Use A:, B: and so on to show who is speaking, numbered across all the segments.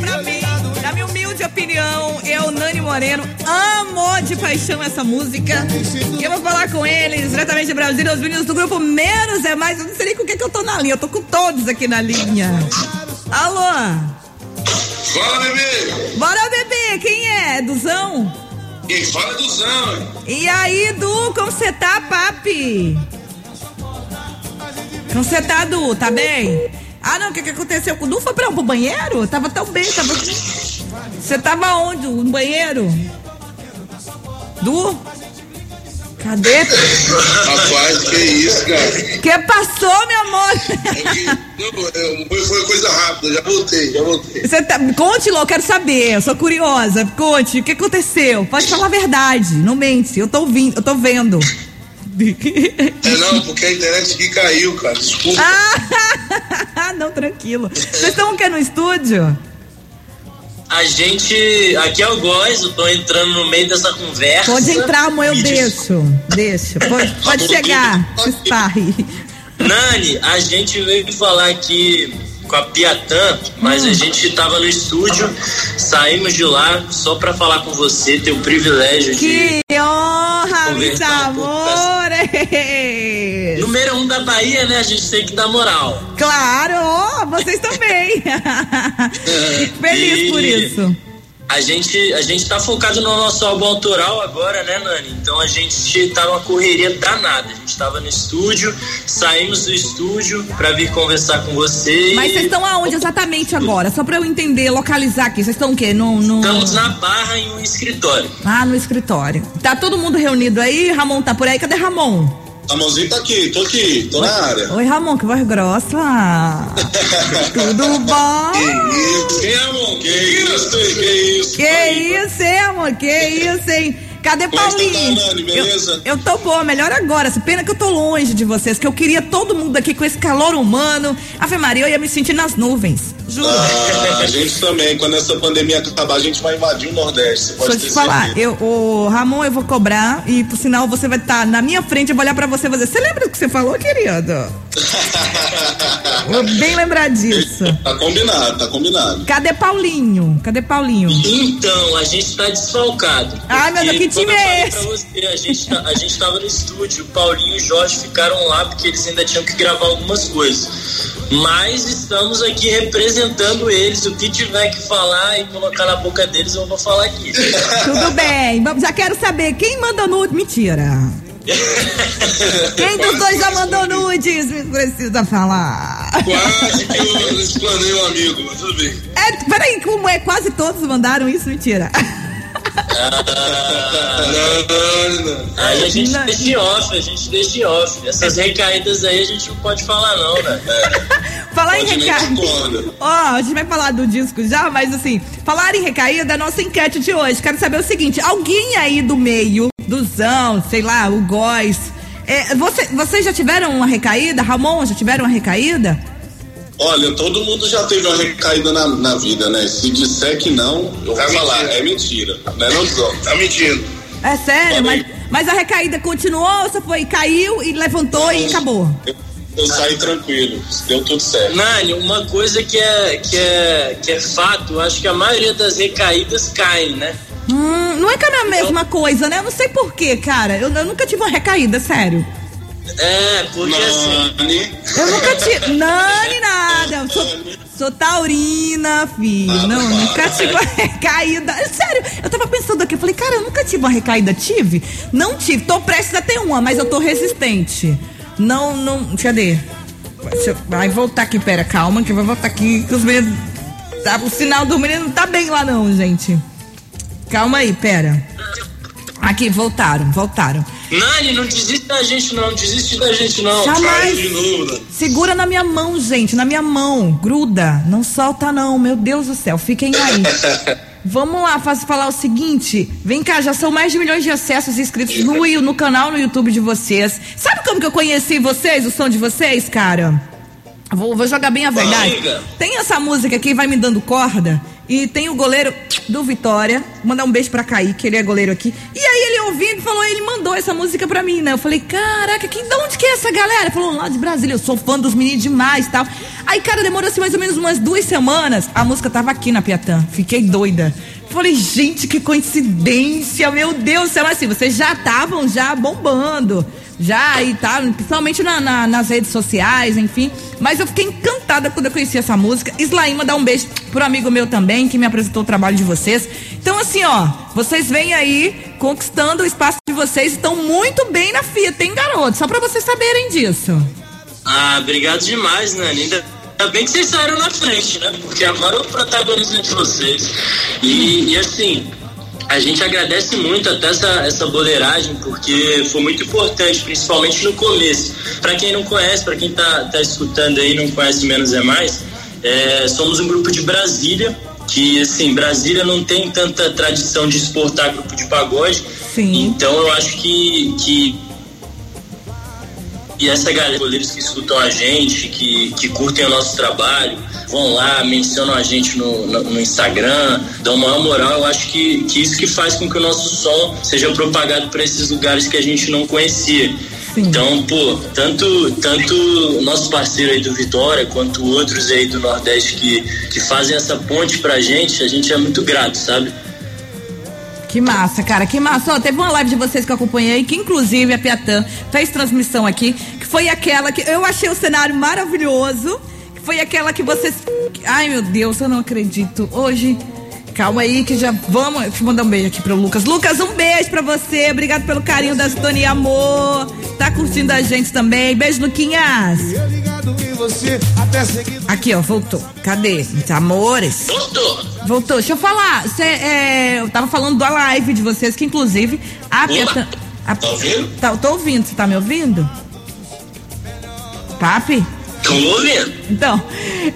A: Pra mim, na minha humilde opinião, eu, Nani Moreno, amo de paixão essa música. E eu vou falar com eles, diretamente de Brasília, os meninos do grupo Menos é Mais. Eu não sei nem com o que, que eu tô na linha, eu tô com todos aqui na linha. Alô?
B: Fala, bebê!
A: Bora, bebê! Quem é? Duzão?
B: E fala Duzão!
A: E aí, Du, como você tá, papi? Como você tá, Du? Tá bem? Ah, não, o que, que aconteceu com o Du? Foi pra, pro banheiro? Tava tão bem, tava. Você tava onde? No banheiro? Du? Cadê?
B: Rapaz, que isso, cara?
A: Que passou, meu amor?
B: Não, foi, foi coisa rápida, já voltei, já voltei.
A: Você tá, conte, quero saber, eu sou curiosa. Conte, o que aconteceu? Pode falar a verdade, não mente. Eu tô ouvindo, eu tô vendo.
B: É não, porque a internet aqui caiu, cara. Desculpa.
A: Ah, não, tranquilo. Vocês estão o que no estúdio?
C: A gente. Aqui é o Góis, eu tô entrando no meio dessa conversa.
A: Pode entrar, amor, eu deixo. Deixa. Pode, pode chegar. Esparre.
C: Nani, a gente veio falar aqui com a Piatã, mas
A: Hum.
C: a gente tava no estúdio, saímos de lá só pra falar com você, ter o privilégio de.
A: Que honra,
C: um pouco Bahia, né? A gente tem que dar moral.
A: Claro, vocês também. Fico feliz por
C: E
A: isso.
C: A gente, a gente tá focado no nosso álbum autoral agora, né, Nani? Então a gente tá numa correria danada. A gente tava no estúdio, saímos do estúdio pra vir conversar com você.
A: Mas vocês estão aonde exatamente agora? Só pra eu entender, localizar aqui. Vocês estão o quê? No, no...
C: Estamos na barra em um escritório.
A: Ah, no escritório. Tá todo mundo reunido aí? Ramon tá por aí? Cadê Ramon?
B: Ramonzinho tá aqui, tô aqui, tô na área.
A: Oi, Ramon, que voz grossa. Tudo bom?
B: Quem é, amor? Que isso, que isso?
A: Que isso, hein, amor? Que isso, hein? Cadê
B: Como
A: Paulinho?
B: tá, Nani? Beleza?
A: Eu, eu tô boa, melhor agora. Pena que eu tô longe de vocês, que eu queria todo mundo aqui com esse calor humano. Ave Maria, eu ia me sentir nas nuvens. Juro.
B: Ah, a gente também, quando essa pandemia acabar, a gente vai invadir o Nordeste. Você pode
A: Deixa eu te falar, eu, o Ramon, eu vou cobrar e por sinal você vai estar na minha frente, eu vou olhar pra você e vou dizer, você lembra do que você falou, querido? Vou bem lembrar disso.
B: Tá combinado, tá combinado.
A: Cadê Paulinho? Cadê Paulinho?
C: Então, a gente tá desfalcado.
A: Ai, meu Deus, que time é
C: falei
A: esse?
C: Pra você, a, gente tá- a gente tava no estúdio, o Paulinho e o Jorge ficaram lá porque eles ainda tinham que gravar algumas coisas. Mas estamos aqui representando eles. O que tiver que falar e colocar na boca deles, eu vou falar aqui.
A: Tudo bem, vamos- já quero saber quem manda nude. Mentira. Quem dos dois já mandou nudes? Precisa falar.
B: Quase que eu explanei um amigo, mas tudo bem.
A: É, peraí, como é? Quase todos mandaram isso? Mentira.
B: Não, não, não.
C: Aí a gente
A: Não.
C: deixa em off, a gente deixa em off. Essas recaídas aí a gente não pode falar, não, né?
A: Falar em
B: Pode nem
A: recaída. Ó, a gente vai falar do disco já, mas assim, falar em recaída, a nossa enquete de hoje. Quero saber o seguinte: alguém aí do meio, do Zão, sei lá, o Góis. é, você, vocês já tiveram uma recaída? Ramon, já tiveram uma recaída?
B: Olha, todo mundo já teve uma recaída na, na vida, né? Se disser que não, eu
D: Tá
B: vou falar,
D: mentindo.
B: é mentira. Não é não?
D: Tá mentindo.
A: É sério? Mas, mas a recaída continuou ou você foi, caiu e levantou e acabou?
B: Eu, eu saí tranquilo, deu tudo certo.
C: Nani, uma coisa que é, que é, que é fato, eu acho que a maioria das recaídas caem, né?
A: Hum, não é que é a mesma coisa, né? Eu não sei porquê, cara. Eu, eu nunca tive uma recaída, sério.
C: É, porque assim.
B: Nani,
A: Eu nunca tive. Nani, nada. Eu sou, sou taurina, filho.
B: Ah,
A: não, nunca tive uma recaída. Sério, eu tava pensando aqui, eu falei, cara, eu nunca tive uma recaída. Tive? Não tive. Tô prestes a ter uma, mas eu tô resistente. Não, não. Cadê? Deixa eu- Vai voltar aqui, pera, calma, que eu vou voltar aqui. Que os meninos. Tá, o sinal do menino não tá bem lá, não, gente. Calma aí, pera. Aqui, voltaram, voltaram.
C: Nani, não desiste da gente, não. Desiste da gente, não.
A: Jamais. Segura na minha mão, gente, na minha mão. Gruda. Não solta, não. Meu Deus do céu. Fiquem aí. Vamos lá, faço falar o seguinte. Vem cá, já são mais de milhões de acessos e inscritos no, no canal no YouTube de vocês. Sabe como que eu conheci vocês, o som de vocês, cara? Vou, vou jogar bem a verdade. Tem essa música aqui, vai me dando corda. E tem o goleiro do Vitória. Mandar um beijo pra Kaique, ele é goleiro aqui. E aí ele ouvindo falou, ele mandou essa música pra mim, né? Eu falei, caraca, que, de onde que é essa galera? Ele falou, lá de Brasília, eu sou fã dos meninos demais tal. Aí, cara, demorou assim mais ou menos umas duas semanas. A música tava aqui na Piatã. Fiquei doida. Falei, gente, que coincidência, meu Deus do céu. Assim, vocês já estavam já bombando já e tal, principalmente na, na, nas redes sociais, enfim. Mas eu fiquei encantada quando eu conheci essa música. Islaíma dá um beijo pro amigo meu também, que me apresentou o trabalho de vocês. Então, assim, ó, vocês vêm aí conquistando o espaço de vocês, estão muito bem na FIA, tem garoto, só pra vocês saberem disso.
C: Ah, obrigado demais, Nani. Ainda Ainda bem que vocês saíram na frente, né? Porque agora o protagonismo é de vocês. E, e assim, a gente agradece muito até essa, essa boleiragem, porque foi muito importante, principalmente no começo. Para quem não conhece, para quem tá, tá escutando aí não conhece Menos é Mais, é, somos um grupo de Brasília, que assim, Brasília não tem tanta tradição de exportar grupo de pagode. Sim. Então eu acho que, que e essa galera, goleiros que escutam a gente, que, que curtem o nosso trabalho, vão lá, mencionam a gente no, no, no Instagram, dão uma moral. Eu acho que, que isso que faz com que o nosso som seja propagado para esses lugares que a gente não conhecia. Sim. Então, pô, tanto, tanto nosso parceiro aí do Vitória, quanto outros aí do Nordeste que, que fazem essa ponte pra gente, a gente é muito grato, sabe?
A: Que massa, cara, que massa. Ó, teve uma live de vocês que eu acompanhei, que inclusive a Piatã fez transmissão aqui, que foi aquela que eu achei o cenário maravilhoso. Foi aquela que vocês. Ai, meu Deus, eu não acredito. Hoje. Calma aí que já vamos. Deixa eu mandar um beijo aqui pro Lucas. Lucas, um beijo pra você. Obrigado pelo carinho da sintonia, amor. Tá curtindo a gente também. Beijo, Luquinhas. Aqui, ó, voltou. Cadê? Amores.
C: Voltou.
A: Voltou. Deixa eu falar. Cê, é, eu tava falando da live de vocês, que inclusive a
C: Peta, a, Tá ouvindo?
A: Tá, tô ouvindo. Você tá me ouvindo? Papi?
C: Tô ouvindo.
A: Então,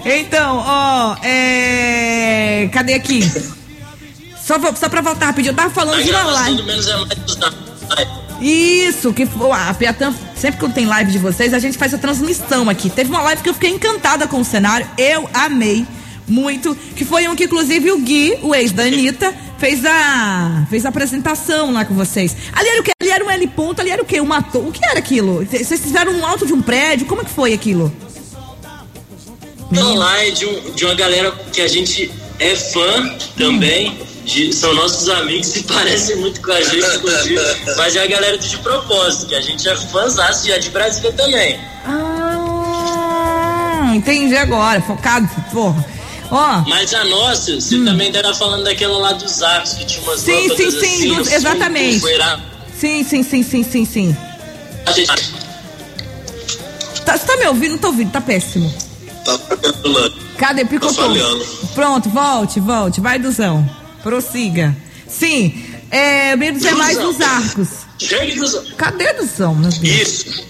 A: então, ó, é. Cadê aqui? Só, só pra voltar rapidinho, eu tava falando a de uma live. Isso, que a Piatã, sempre que tem live de vocês, a gente faz a transmissão aqui. Teve uma live que eu fiquei encantada com o cenário, eu amei muito, que foi um que inclusive o Gui, o ex da Anitta, fez a fez a apresentação lá com vocês. Ali era o que? Ali era um L ponto, ali era o que? Uma o que era aquilo? Vocês fizeram um alto de um prédio, como é que foi aquilo?
C: Não, lá é de, um, de uma galera que a gente é fã também. De, são nossos amigos e parecem muito com a gente, inclusive. mas é a galera de propósito, que a gente é fãzaço e é de Brasília também.
A: Ah, entendi agora. Focado, porra. Ó.
C: Mas a nossa, você hum. também era falando daquela lá dos arcos, que tinha umas
A: Sim, sim, sim, assim, do, exatamente. Sim, sim, sim, sim, sim, sim. Gente... Tá, você tá me ouvindo? Não tô ouvindo, tá péssimo.
C: Tá falhando.
A: Cadê? Picotou. Tá. Pronto, volte, volte. Vai, Duzão. Prossiga. Sim. É, menos é mais dos arcos.
C: Duzão.
A: Cadê, Duzão, meu
C: Deus? Isso.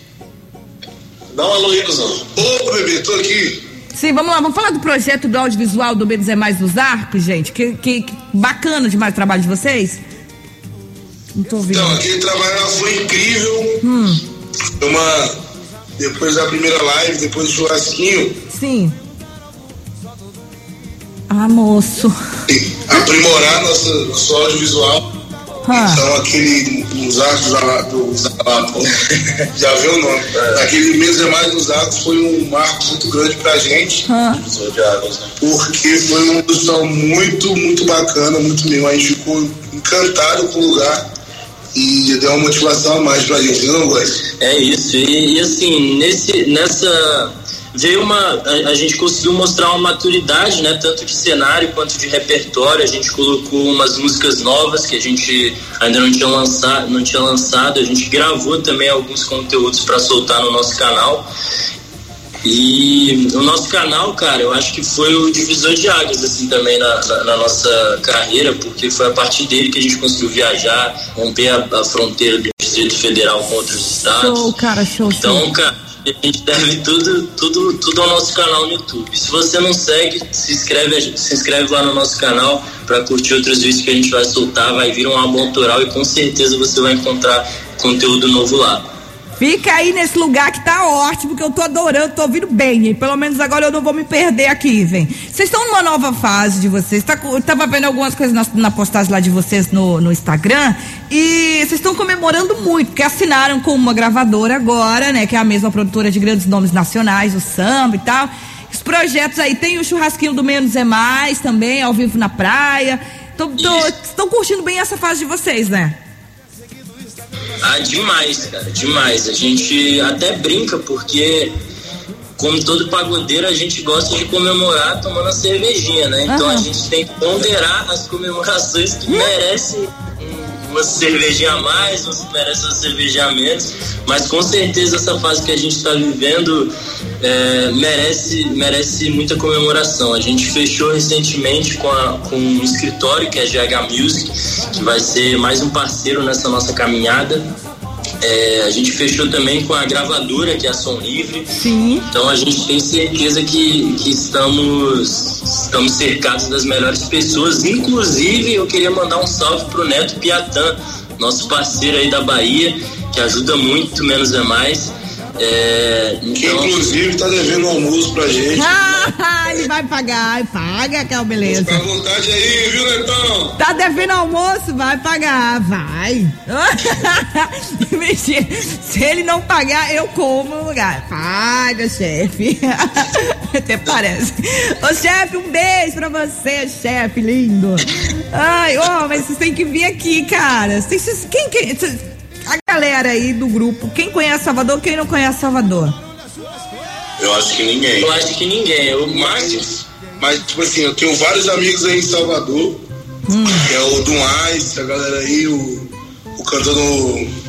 C: Dá um alô aí, Duzão. Ô, bebê, tô aqui.
A: Sim, vamos lá, vamos falar do projeto do audiovisual do Menos é Mais dos Arcos, gente. Que, que, que, bacana demais o trabalho de vocês.
B: Não tô ouvindo. Então, aquele trabalho foi incrível. Hum. Uma depois da primeira live, depois do churrasquinho.
A: Sim. Ah, moço.
B: Aprimorar nosso, nosso audiovisual. Ah. Então, aquele, os atos do, já viu o nome. É. Aquele mês é mais dos atos foi um marco muito grande pra gente. Ah. Porque foi uma produção muito, muito bacana, muito mesmo. A gente ficou encantado com o lugar e deu uma motivação a mais pra gente, não, Góis?
C: É isso, e, e, assim, nesse, nessa. Veio uma. A, a, gente conseguiu mostrar uma maturidade, né? Tanto de cenário quanto de repertório. A gente colocou umas músicas novas que a gente ainda não tinha lançado, não tinha lançado. A gente gravou também alguns conteúdos para soltar no nosso canal. E o nosso canal, cara, eu acho que foi o divisor de águas, assim, também na, na, na nossa carreira, porque foi a partir dele que a gente conseguiu viajar, romper a, a fronteira do Distrito Federal com outros estados.
A: Show, cara, show.
C: Então, show. Cara, a gente deve tudo, tudo, tudo ao nosso canal no YouTube. Se você não segue, se inscreve, se inscreve lá no nosso canal para curtir outros vídeos que a gente vai soltar, vai vir um álbum autoral e com certeza você vai encontrar conteúdo novo lá.
A: Fica aí nesse lugar que tá ótimo, que eu tô adorando, tô ouvindo bem. Pelo menos agora eu não vou me perder aqui, vem. Vocês estão numa nova fase de vocês. Tá, tava vendo algumas coisas na, na postagem lá de vocês no, no Instagram. E vocês estão comemorando muito, porque assinaram com uma gravadora agora, né? Que é a mesma produtora de grandes nomes nacionais, o samba e tal. Os projetos aí, tem o churrasquinho do Menos é Mais também, ao vivo na praia. Estão curtindo bem essa fase de vocês, né?
C: Ah, demais, cara, demais. A gente até brinca porque, como todo pagodeiro, a gente gosta de comemorar tomando a cervejinha, né? Então uhum. a gente tem que ponderar as comemorações que merecem uma cervejinha a mais, você merece uma cervejinha a menos, mas com certeza essa fase que a gente está vivendo é, merece, merece muita comemoração. A gente fechou recentemente com, a, com um escritório que é GH Music, que vai ser mais um parceiro nessa nossa caminhada. É, a gente fechou também com a gravadora, que é a Som Livre.
A: Sim.
C: Então a gente tem certeza que, que estamos, estamos cercados das melhores pessoas. Inclusive, eu queria mandar um salve pro Neto Piatã, nosso parceiro aí da Bahia, que ajuda muito, menos é mais. É,
B: então... Que inclusive tá devendo almoço pra gente.
A: Ah, ele vai pagar, paga, que é beleza.
B: Fica à vontade aí, viu, Netão?
A: Tá devendo almoço? Vai pagar, vai. Se ele não pagar, eu como no lugar. Paga, chefe. Até parece. Ô, chefe, um beijo pra você, chefe lindo. Ai, ó, oh, mas vocês têm que vir aqui, cara. Vocês, quem, quem, a galera aí do grupo, quem conhece Salvador, quem não conhece Salvador?
B: Eu acho que ninguém.
C: Eu acho que ninguém. Eu,
B: mas, mas, tipo assim, eu tenho vários amigos aí em Salvador, hum. que é o Dumais, a galera aí, o, o cantor do.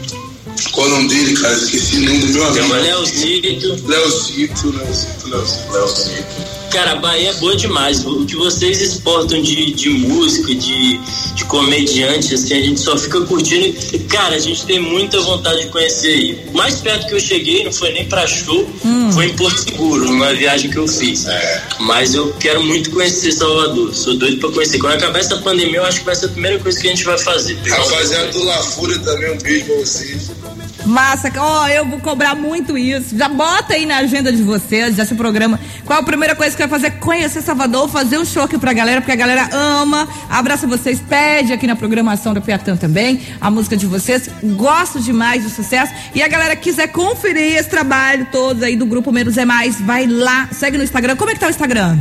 B: Qual é o nome dele, cara? Esqueci o nome do meu amigo.
C: Chama Leozito.
B: Leozito, Leozito, Leozito. Leozito.
C: Cara, a Bahia é boa demais. O que vocês exportam de, de música, de, de comediante, assim, a gente só fica curtindo. Cara, a gente tem muita vontade de conhecer aí. O mais perto que eu cheguei não foi nem pra show, hum. foi em Porto Seguro, numa viagem que eu fiz. É. Mas eu quero muito conhecer Salvador. Sou doido pra conhecer. Quando acabar essa pandemia, eu acho que vai ser a primeira coisa que a gente vai fazer.
B: Rapaziada do La Fúria também, um beijo pra vocês.
A: Massa, ó, oh, eu vou cobrar muito isso. Já bota aí na agenda de vocês, já se programa. Qual a primeira coisa que vai fazer? Conhecer Salvador, fazer um show aqui pra galera, porque a galera ama. Abraça vocês, pede aqui na programação da Piatã também a música de vocês. Gosto demais do sucesso. E a galera quiser conferir esse trabalho todo aí do grupo Menos é Mais, vai lá, segue no Instagram. Como é que tá o Instagram?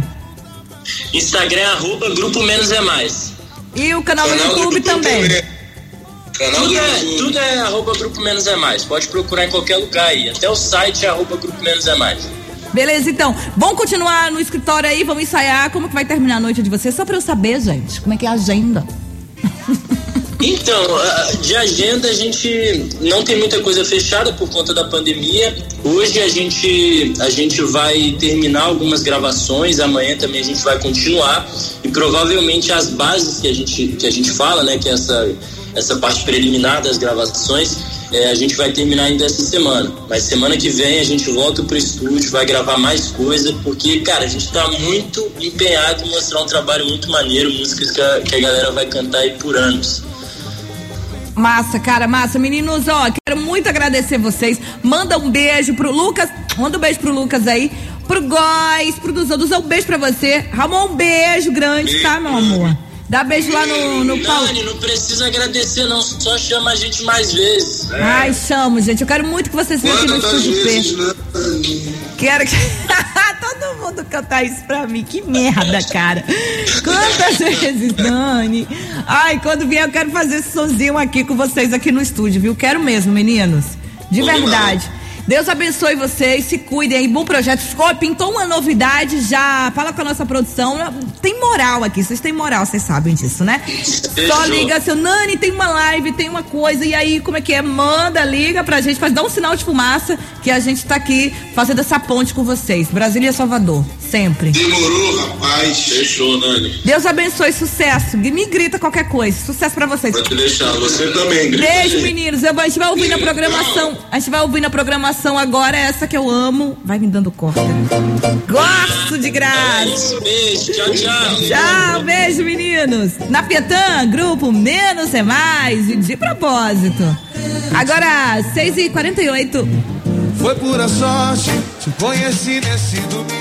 C: Instagram, arroba Grupo Menos é Mais.
A: E o canal, canal do YouTube também. também.
C: Canal tudo, é, tudo é arroba Grupo Menos é Mais. Pode procurar em qualquer lugar aí. Até o site é arroba Grupo Menos é Mais.
A: Beleza, então. Vamos continuar no escritório aí, vamos ensaiar. Como que vai terminar a noite de vocês? Só pra eu saber, gente. Como é que é a agenda?
C: Então, de agenda a gente não tem muita coisa fechada por conta da pandemia. Hoje a gente a gente vai terminar algumas gravações, amanhã também a gente vai continuar e provavelmente as bases que a gente que a gente fala, né, que é essa essa parte preliminar das gravações, é, a gente vai terminar ainda essa semana. Mas semana que vem a gente volta pro estúdio, vai gravar mais coisa, porque, cara, a gente tá muito empenhado em mostrar um trabalho muito maneiro, músicas que a, que a galera vai cantar aí por anos.
A: Massa, cara, massa. Meninos, ó, quero muito agradecer vocês. Manda um beijo pro Lucas. Manda um beijo pro Lucas aí. Pro Góis, pro Duzão. um beijo pra você. Ramon, um beijo grande, tá, meu amor? Dá beijo lá no, no
C: pau. Nani, não precisa agradecer, não. Só chama a gente mais vezes.
A: É. Ai, chamo, gente. Eu quero muito que vocês venham aqui no Estúdio P. Né? Quero que. Todo mundo cantar isso pra mim. Que merda, cara. Quantas vezes, Dani? Ai, quando vier, eu quero fazer esse sonzinho aqui com vocês aqui no estúdio, viu? Quero mesmo, meninos. De verdade. Deus abençoe vocês, se cuidem aí, bom projeto. Oh, pintou uma novidade já, fala com a nossa produção. Tem moral aqui, vocês têm moral, vocês sabem disso, né? Só liga, seu Nani, tem uma live, tem uma coisa, e aí, como é que é? Manda, liga pra gente, faz, dá um sinal de fumaça, que a gente tá aqui fazendo essa ponte com vocês. Brasília e Salvador, sempre.
B: Demorou, rapaz.
C: Fechou, Nani.
A: Deus abençoe, sucesso. Me grita qualquer coisa. Sucesso pra vocês.
C: Pode deixar, você também, grita.
A: Beijo, meninos. Eu, a gente vai ouvir na programação. A gente vai ouvir na programação agora essa que eu amo. Vai me dando corda. Gosto de graça.
C: Beijo, tchau, tchau.
A: Tchau, beijo, meninos. Na Pietã, grupo Menos é Mais, e de propósito. Agora, 6h48.
D: Foi pura sorte, te conheci nesse domingo.